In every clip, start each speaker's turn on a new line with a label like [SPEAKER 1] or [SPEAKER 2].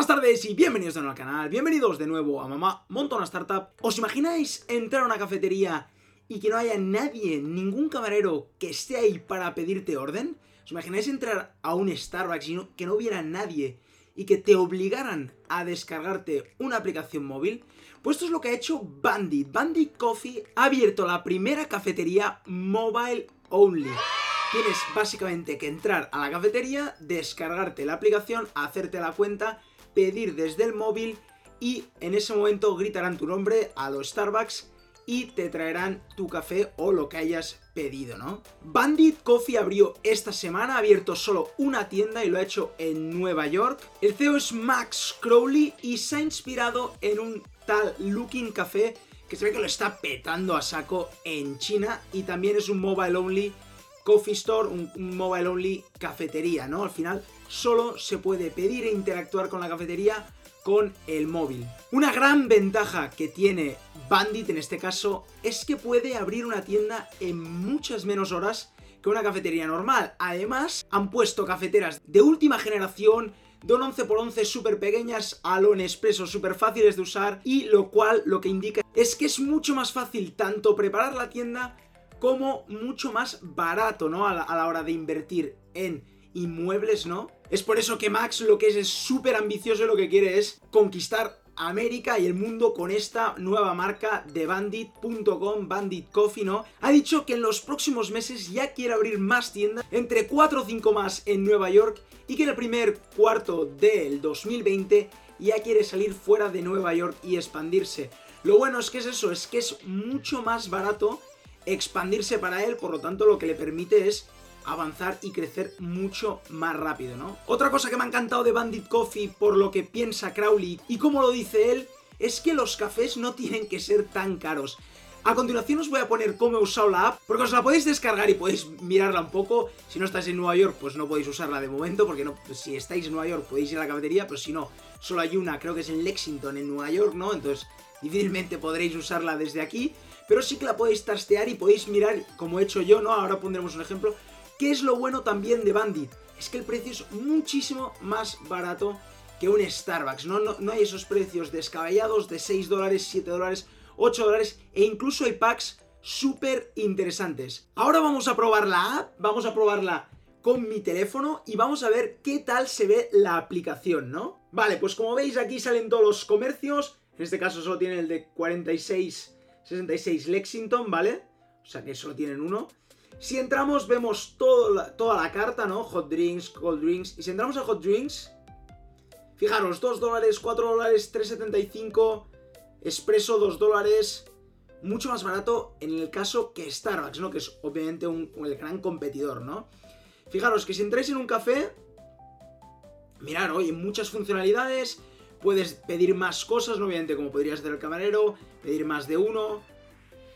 [SPEAKER 1] Buenas tardes y bienvenidos de nuevo al canal, bienvenidos de nuevo a Mamá Montona Startup. ¿Os imagináis entrar a una cafetería y que no haya nadie, ningún camarero que esté ahí para pedirte orden? ¿Os imagináis entrar a un Starbucks y que no hubiera nadie y que te obligaran a descargarte una aplicación móvil? Pues esto es lo que ha hecho Bandit. Bandit Coffee ha abierto la primera cafetería mobile only. Tienes básicamente que entrar a la cafetería, descargarte la aplicación, hacerte la cuenta, pedir desde el móvil y en ese momento gritarán tu nombre a los Starbucks y te traerán tu café o lo que hayas pedido, ¿no? Bandit Coffee abrió esta semana, ha abierto solo una tienda y lo ha hecho en Nueva York. El CEO es Max Crowley y se ha inspirado en un tal Looking Café que se ve que lo está petando a saco en China y también es un mobile only coffee store, un, mobile only cafetería, ¿no? Al final solo se puede pedir e interactuar con la cafetería con el móvil. Una gran ventaja que tiene Bandit en este caso es que puede abrir una tienda en muchas menos horas que una cafetería normal. Además, han puesto cafeteras de última generación, de un 11x11 súper pequeñas a lo Nespresso, súper fáciles de usar y lo cual lo que indica es que es mucho más fácil tanto preparar la tienda como mucho más barato, ¿no? A la, hora de invertir en inmuebles, ¿no? Es por eso que Max lo que es súper ambicioso lo que quiere es conquistar América y el mundo con esta nueva marca de Bandit.com, Bandit Coffee, ¿no? Ha dicho que en los próximos meses ya quiere abrir más tiendas, entre 4 o 5 más en Nueva York, y que en el primer cuarto del 2020 ya quiere salir fuera de Nueva York y expandirse. Lo bueno es que es eso, es que es mucho más barato expandirse para él, por lo tanto lo que le permite es avanzar y crecer mucho más rápido, ¿no? Otra cosa que me ha encantado de Bandit Coffee por lo que piensa Crowley y como lo dice él, es que los cafés no tienen que ser tan caros. A continuación os voy a poner cómo he usado la app, porque os la podéis descargar y podéis mirarla un poco. Si no estáis en Nueva York, pues no podéis usarla de momento, porque no, si estáis en Nueva York podéis ir a la cafetería, pero si no, solo hay una, creo que es en Lexington, en Nueva York, ¿no? Entonces difícilmente podréis usarla desde aquí pero sí que la podéis trastear y podéis mirar, como he hecho yo, ¿no? Ahora pondremos un ejemplo. ¿Qué es lo bueno también de Bandit? Es que el precio es muchísimo más barato que un Starbucks, ¿no? No, hay esos precios descabellados de 6 dólares, 7 dólares, 8 dólares e incluso hay packs súper interesantes. Ahora vamos a probar la app, vamos a probarla con mi teléfono y vamos a ver qué tal se ve la aplicación, ¿no? Vale, pues como veis aquí salen todos los comercios, en este caso solo tiene el de 46 66 Lexington, ¿vale? O sea que solo tienen uno. Si entramos vemos toda la carta, ¿no? Hot drinks, cold drinks. Y si entramos a hot drinks, fijaros, 2 dólares, 4 dólares, 3,75. Espresso, 2 dólares. Mucho más barato en el caso que Starbucks, ¿no? Que es obviamente un, el gran competidor, ¿no? Fijaros que si entráis en un café, mirad, oye, muchas funcionalidades, Puedes pedir más cosas, obviamente como podrías hacer el camarero, pedir más de uno.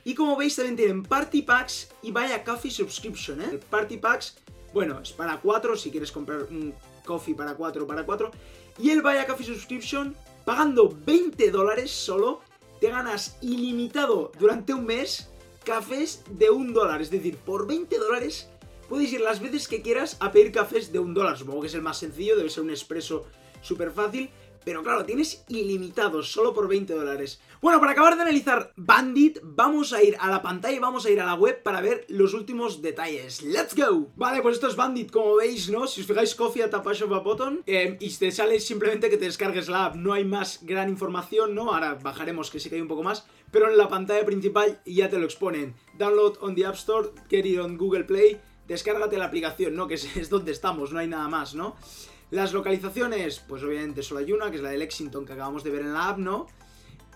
[SPEAKER 1] Y como veis también tienen Party Packs y Vaya Coffee Subscription, ¿eh? Party Packs, bueno, es para cuatro, si quieres comprar un coffee para cuatro, para cuatro. Y el Vaya Coffee Subscription, pagando 20 dólares solo, te ganas ilimitado durante un mes cafés de un dólar. Es decir, por 20 dólares puedes ir las veces que quieras a pedir cafés de un dólar. Supongo que es el más sencillo, debe ser un expreso súper fácil. Pero claro, tienes ilimitados, solo por 20 dólares. Bueno, para acabar de analizar Bandit, vamos a ir a la pantalla y vamos a ir a la web para ver los últimos detalles. ¡Let's go! Vale, pues esto es Bandit, como veis, ¿no? Si os fijáis, Coffee at a of a button. Eh, y te sale simplemente que te descargues la app. No hay más gran información, ¿no? Ahora bajaremos que sí que hay un poco más. Pero en la pantalla principal ya te lo exponen. Download on the App Store, get it on Google Play. Descárgate la aplicación, ¿no? Que es donde estamos, no hay nada más, ¿no? Las localizaciones, pues obviamente solo hay una, que es la de Lexington, que acabamos de ver en la app, ¿no?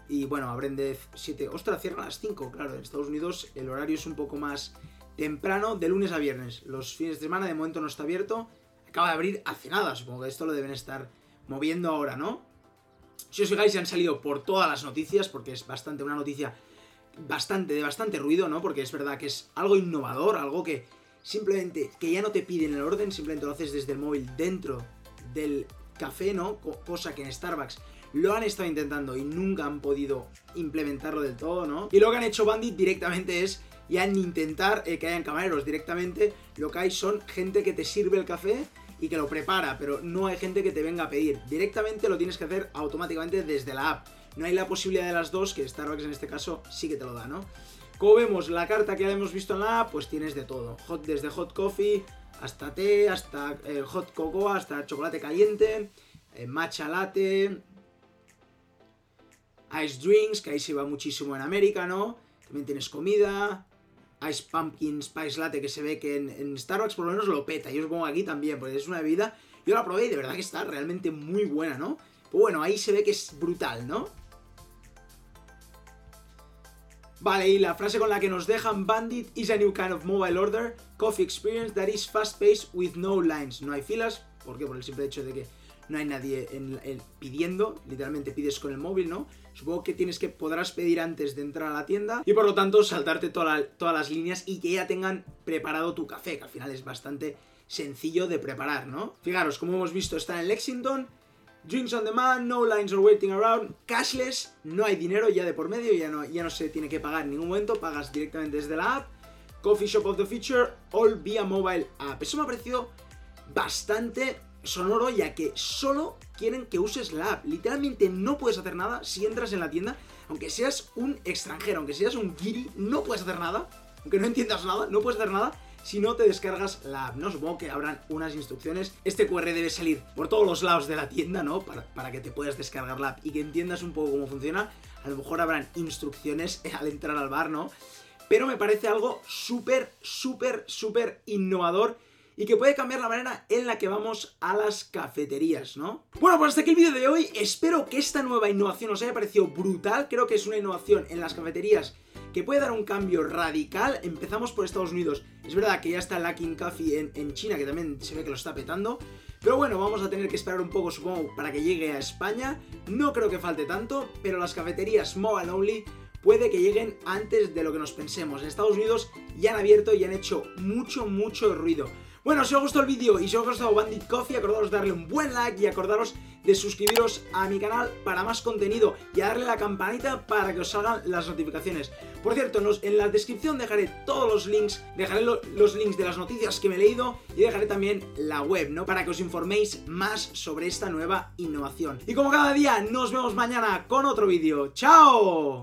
[SPEAKER 1] Y bueno, abren de 7. Ostras, cierran a las 5, claro. En Estados Unidos el horario es un poco más temprano, de lunes a viernes. Los fines de semana de momento no está abierto. Acaba de abrir hace nada, supongo que esto lo deben estar moviendo ahora, ¿no? Si os fijáis, han salido por todas las noticias, porque es bastante una noticia bastante, de bastante ruido, ¿no? Porque es verdad que es algo innovador, algo que simplemente, que ya no te piden el orden, simplemente lo haces desde el móvil dentro del café, ¿no? cosa que en Starbucks lo han estado intentando y nunca han podido implementarlo del todo, ¿no? Y lo que han hecho Bandit directamente es ya en intentar eh, que hayan camareros directamente, lo que hay son gente que te sirve el café y que lo prepara, pero no hay gente que te venga a pedir. Directamente lo tienes que hacer automáticamente desde la app. No hay la posibilidad de las dos, que Starbucks en este caso sí que te lo da, ¿no? Como vemos, la carta que ya hemos visto en la app, pues tienes de todo. Hot, desde hot coffee hasta té, hasta eh, hot cocoa, hasta chocolate caliente, eh, matcha latte, ice drinks, que ahí se va muchísimo en América, ¿no? También tienes comida, Ice Pumpkin Spice Latte que se ve que en, Starbucks por lo menos lo peta. Yo os pongo aquí también, porque es una bebida. Yo la probé y de verdad que está realmente muy buena, ¿no? Pues bueno, ahí se ve que es brutal, ¿no? Vale, y la frase con la que nos dejan Bandit is a new kind of mobile order, coffee experience that is fast paced with no lines. No hay filas, ¿por qué? Por el simple hecho de que no hay nadie pidiendo, literalmente pides con el móvil, ¿no? Supongo que tienes que podrás pedir antes de entrar a la tienda y por lo tanto saltarte todas las líneas y que ya tengan preparado tu café, que al final es bastante sencillo de preparar, ¿no? Fijaros, como hemos visto, está en Lexington, Drinks on demand, no lines or waiting around, cashless, no hay dinero ya de por medio, ya no, ya no se tiene que pagar en ningún momento, pagas directamente desde la app. Coffee Shop of the Future, all via mobile app. Eso me ha parecido bastante sonoro ya que solo quieren que uses la app. Literalmente no puedes hacer nada si entras en la tienda, aunque seas un extranjero, aunque seas un giri, no puedes hacer nada, aunque no entiendas nada, no puedes hacer nada si no te descargas la app, ¿no? Supongo que habrán unas instrucciones. Este QR debe salir por todos los lados de la tienda, ¿no? Para, para, que te puedas descargar la app y que entiendas un poco cómo funciona. A lo mejor habrán instrucciones al entrar al bar, ¿no? Pero me parece algo súper, súper, súper innovador y que puede cambiar la manera en la que vamos a las cafeterías, ¿no? Bueno, pues hasta aquí el vídeo de hoy. Espero que esta nueva innovación os haya parecido brutal. Creo que es una innovación en las cafeterías que puede dar un cambio radical. Empezamos por Estados Unidos. Es verdad que ya está Luckin Coffee en, China, que también se ve que lo está petando. Pero bueno, vamos a tener que esperar un poco, supongo, para que llegue a España. No creo que falte tanto, pero las cafeterías mobile only puede que lleguen antes de lo que nos pensemos. En Estados Unidos ya han abierto y han hecho mucho, mucho ruido. Bueno, si os gustó el vídeo y si os ha gustado Bandit Coffee, acordaros de darle un buen like y acordaros de suscribiros a mi canal para más contenido y a darle la campanita para que os salgan las notificaciones. Por cierto, en la descripción dejaré todos los links, dejaré los links de las noticias que me he leído y dejaré también la web, ¿no? Para que os informéis más sobre esta nueva innovación. Y como cada día, nos vemos mañana con otro vídeo. ¡Chao!